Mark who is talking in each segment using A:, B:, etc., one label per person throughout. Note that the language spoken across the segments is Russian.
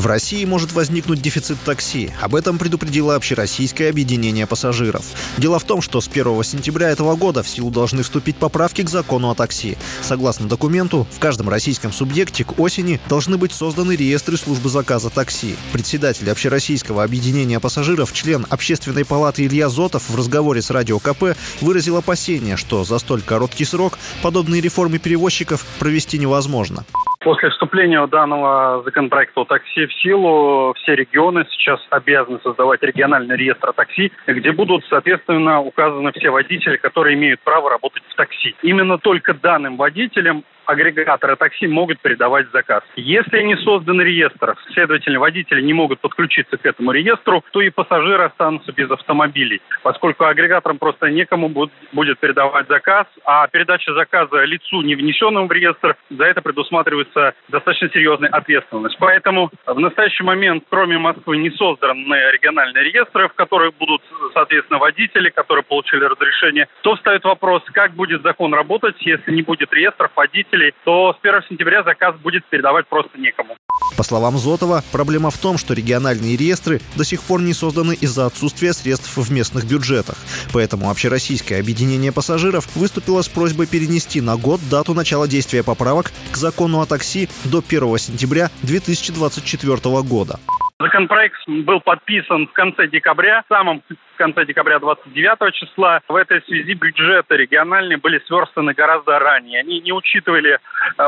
A: В России может возникнуть дефицит такси. Об этом предупредило Общероссийское объединение пассажиров. Дело в том, что с 1 сентября этого года в силу должны вступить поправки к закону о такси. Согласно документу, в каждом российском субъекте к осени должны быть созданы реестры службы заказа такси. Председатель Общероссийского объединения пассажиров, член Общественной палаты Илья Зотов в разговоре с Радио КП выразил опасение, что за столь короткий срок подобные реформы перевозчиков провести невозможно.
B: После вступления данного законопроекта о такси в силу, все регионы сейчас обязаны создавать региональный реестр такси, где будут, соответственно, указаны все водители, которые имеют право работать в такси. Именно только данным водителям агрегаторы такси могут передавать заказ. Если не создан реестр, следовательно, водители не могут подключиться к этому реестру, то и пассажиры останутся без автомобилей, поскольку агрегаторам просто некому будет передавать заказ, а передача заказа лицу, не внесенному в реестр, за это предусматривается достаточно серьезная ответственность. Поэтому в настоящий момент, кроме Москвы, не созданы региональные реестры, в которых будут, соответственно, водители, которые получили разрешение. То встает вопрос, как будет закон работать, если не будет реестров водителей, потребителей, то с 1 сентября заказ будет передавать просто некому.
A: По словам Зотова, проблема в том, что региональные реестры до сих пор не созданы из-за отсутствия средств в местных бюджетах. Поэтому Общероссийское объединение пассажиров выступило с просьбой перенести на год дату начала действия поправок к закону о такси до 1 сентября 2024 года.
B: Законопроект был подписан в конце декабря, в самом конце декабря 29 числа. В этой связи бюджеты региональные были сверстаны гораздо ранее. Они не учитывали э,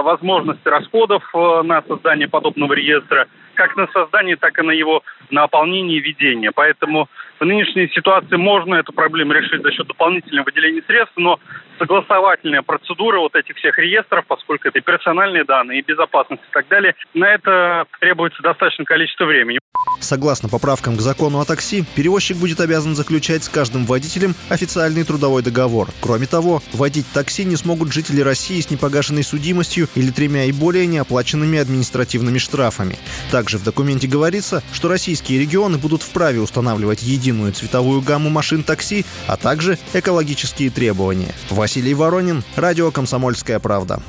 B: возможности расходов э, на создание подобного реестра, как на создание, так и на его наполнение и ведение. Поэтому в нынешней ситуации можно эту проблему решить за счет дополнительного выделения средств, но согласовательная процедура вот этих всех реестров, поскольку это и персональные данные, и безопасность и так далее, на это требуется достаточное количество времени.
A: Согласно поправкам к закону о такси, перевозчик будет обязан заключать с каждым водителем официальный трудовой договор. Кроме того, водить такси не смогут жители России с непогашенной судимостью или тремя и более неоплаченными административными штрафами. Также в документе говорится, что российские регионы будут вправе устанавливать единую цветовую гамму машин такси, а также экологические требования. Василий Воронин, Радио «Комсомольская правда».